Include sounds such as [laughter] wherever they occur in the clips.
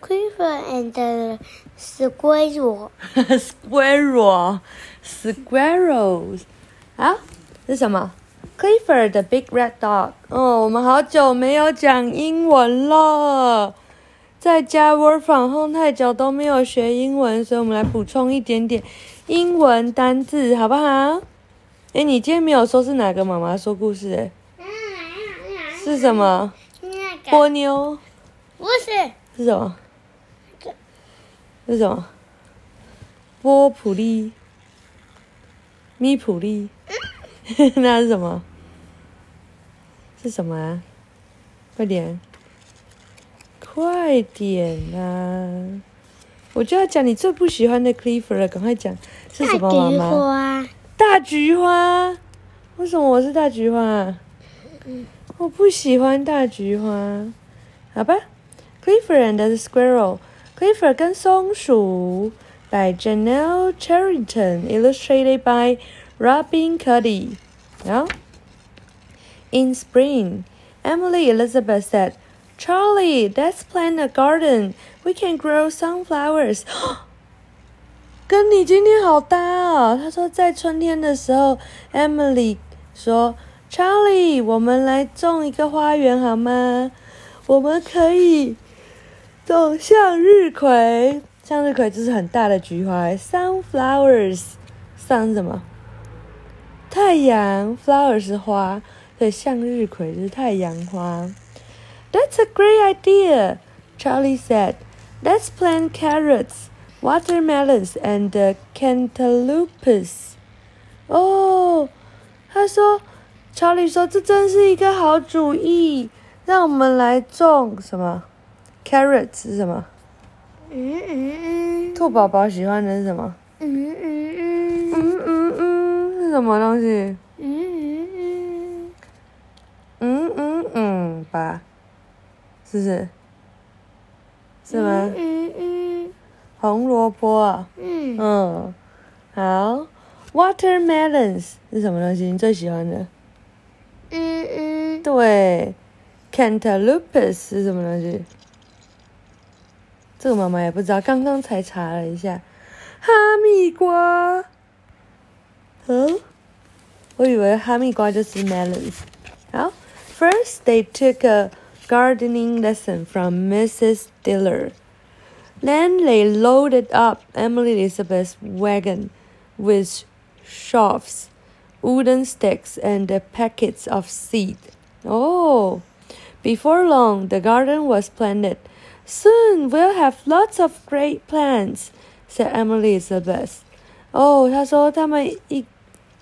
Quiver and the squirrel. [laughs] squirrel, squirrels，啊，是什么？Clifford the big red dog。哦，我们好久没有讲英文了，在家 work from home 太久都没有学英文，所以我们来补充一点点英文单字，好不好？哎，你今天没有说是哪个妈妈说故事？哎，是什么？那个波妞不是是什么？是什么？波普利，咪普利，[laughs] 那是什么？是什么啊？快点，快点啊！我就要讲你最不喜欢的 Clifford 了，赶快讲是什么妈大菊妈？花。大菊花，为什么我是大菊花啊？我不喜欢大菊花，好吧？Clifford and the Squirrel，Clifford 跟松鼠，by Janelle Charrington，illustrated by Robin Cuddy。然后，In spring, Emily Elizabeth said, "Charlie, let's plant a garden. We can grow sunflowers." [gasps] 跟你今天好搭哦。他说在春天的时候，Emily 说：“Charlie，我们来种一个花园好吗？我们可以 种向日葵，向日葵就是很大的菊花，sunflowers，sun 什么？太阳，flower 是花，所以向日葵就是太阳花。That's a great idea, Charlie said. Let's plant carrots, watermelons, and cantaloupes. 哦，他说，查理说这真是一个好主意，让我们来种什么？Carrots 是什么？嗯嗯嗯兔宝宝喜欢的是什么？嗯嗯嗯嗯嗯嗯，是什么东西？嗯嗯嗯嗯嗯吧，是不是？是吗？嗯嗯红萝卜嗯，好，watermelons 是什么东西？你最喜欢的？嗯嗯对，cantaloupes 是什么东西？这个妈妈也不知道，刚刚才查了一下，哈密瓜。嗯，我以为哈密瓜就是 melons。好，First they took a gardening lesson from Mrs. Diller. Then they loaded up Emily Elizabeth's wagon with shafts, wooden sticks, and the packets of seed. Oh, before long, the garden was planted. Soon we'll have lots of great plans," said Emily Elizabeth. 哦，他说他们一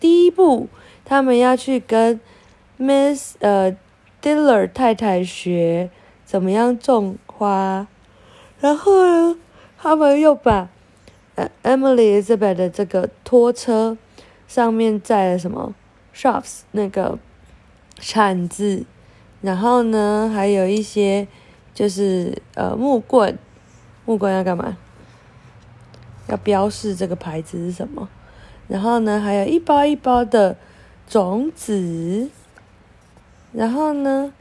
第一步，他们要去跟 Miss 呃 Diller 太太学怎么样种花。然后呢，他们又把呃 Emily Elizabeth 的这个拖车上面载了什么 shops 那个铲子，然后呢，还有一些就是呃木棍，木棍要干嘛？要标示这个牌子是什么？然后呢，还有一包一包的种子，然后呢，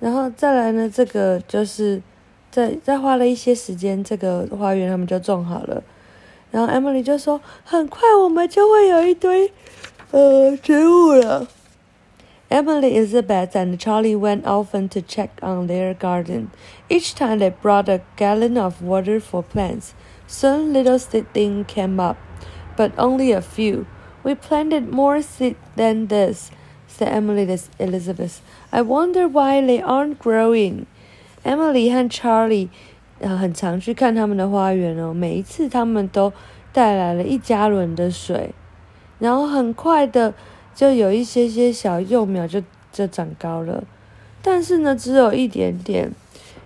然后再来呢，这个就是再再花了一些时间，这个花园他们就种好了。然后 Emily 就说：“很快我们就会有一堆呃植物了。” Emily, Elizabeth, and Charlie went often to check on their garden. Each time they brought a gallon of water for plants. Soon little seedlings came up, but only a few. We planted more seed than this, said Emily to Elizabeth. I wonder why they aren't growing. Emily 和 Charlie 呃很常去看他们的花园哦，每一次他们都带来了一加仑的水，然后很快的 就有一些些小幼苗就就长高了，但是呢，只有一点点。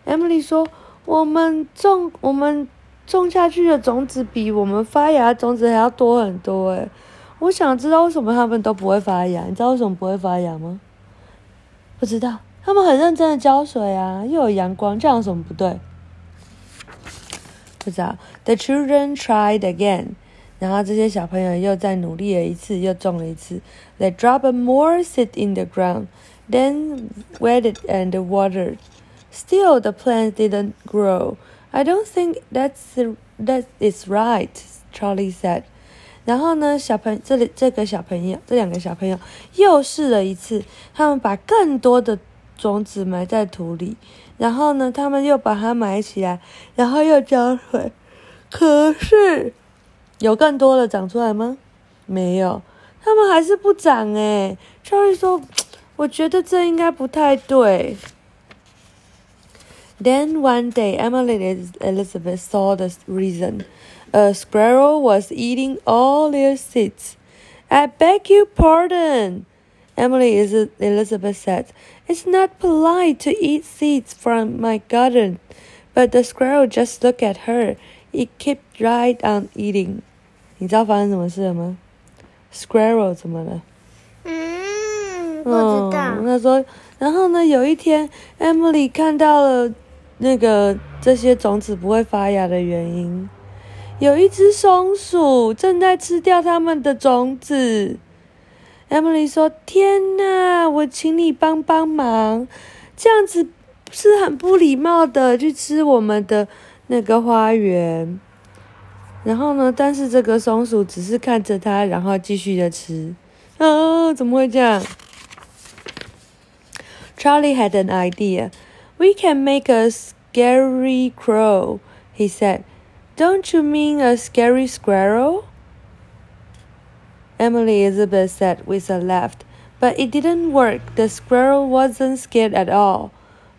Emily 说：“我们种我们种下去的种子比我们发芽的种子还要多很多诶。我想知道为什么他们都不会发芽，你知道为什么不会发芽吗？不知道，他们很认真的浇水啊，又有阳光，这样有什么不对？不知道。The children tried again，然后这些小朋友又再努力了一次，又种了一次。They drop more seed in the ground, then wet it and watered. Still, the plant didn't grow. I don't think that's that is right, Charlie said. 然后呢，小朋这里这个小朋友，这两个小朋友又试了一次，他们把更多的种子埋在土里，然后呢，他们又把它埋起来，然后又浇水，可是有更多的长出来吗？没有，他们还是不长诶。Charlie 说：“我觉得这应该不太对。” Then one day, Emily and Elizabeth saw the reason. A squirrel was eating all their seeds. I beg your pardon, Emily Elizabeth said. It's not polite to eat seeds from my garden. But the squirrel just looked at her. It kept right on eating. 你知道发生什么事了吗？Squirrel 怎么了？嗯，不知道。他说，然后呢，有一天，Emily 看到了那个这些种子不会发芽的原因。有一只松鼠正在吃掉它们的种子。Emily 说：“天哪，我请你帮帮忙，这样子是很不礼貌的，去吃我们的那个花园。”然后呢，但是这个松鼠只是看着它，然后继续的吃。啊，怎么会这样？Charlie had an idea. We can make a scary crow, he said. Don't you mean a scary squirrel? Emily Elizabeth said with a laugh. But it didn't work. The squirrel wasn't scared at all.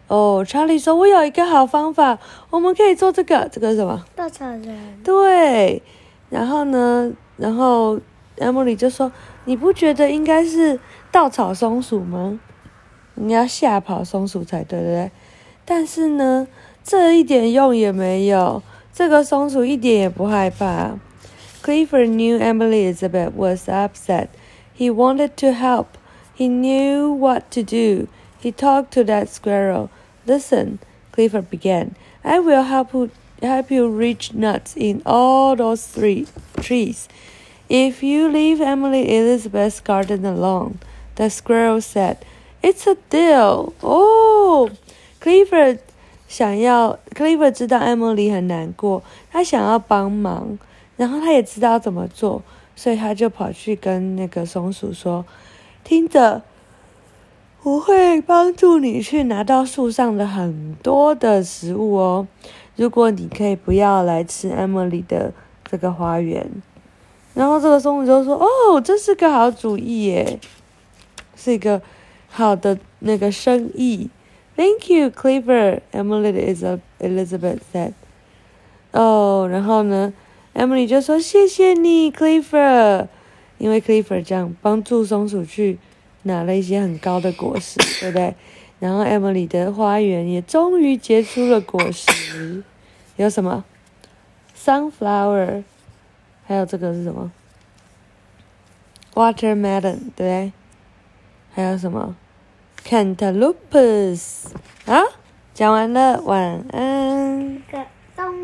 哦，Charlie 说：“我有一个好方法，我们可以做这个。这个是什么？稻草人。对。然后呢？然后 Emily 就说：‘你不觉得应该是稻草松鼠吗？你要吓跑松鼠才对，对不对？但是呢，这一点用也没有。’这个松鼠一点也不害怕。Clifford knew Emily Elizabeth was upset. He wanted to help. He knew what to do. He talked to that squirrel. Listen, Clifford began. I will help you, help you reach nuts in all those three trees. If you leave Emily Elizabeth's garden alone, the squirrel said. It's a deal. Oh, Clifford 想要 Clifford 知道 Emily 很难过，他想要帮忙，然后他也知道怎么做，所以他就跑去跟那个松鼠说：“听着， 我会帮助你去拿到树上的很多的食物哦。如果你可以不要来吃 Emily 的这个花园。”然后这个松鼠就说：“哦，这是个好主意耶，是一个好的那个生意。” Thank you, Clifford. Emily is a Elizabeth said. 哦，然后呢，Emily 就说谢谢你，Clifford，因为 Clifford 这样帮助松鼠去拿了一些很高的果实，[coughs] 对不对？然后 Emily 的花园也终于结出了果实，有什么？Sunflower，还有这个是什么？Watermelon，对不对？还有什么？Cantaloupes 啊，讲完了，晚安。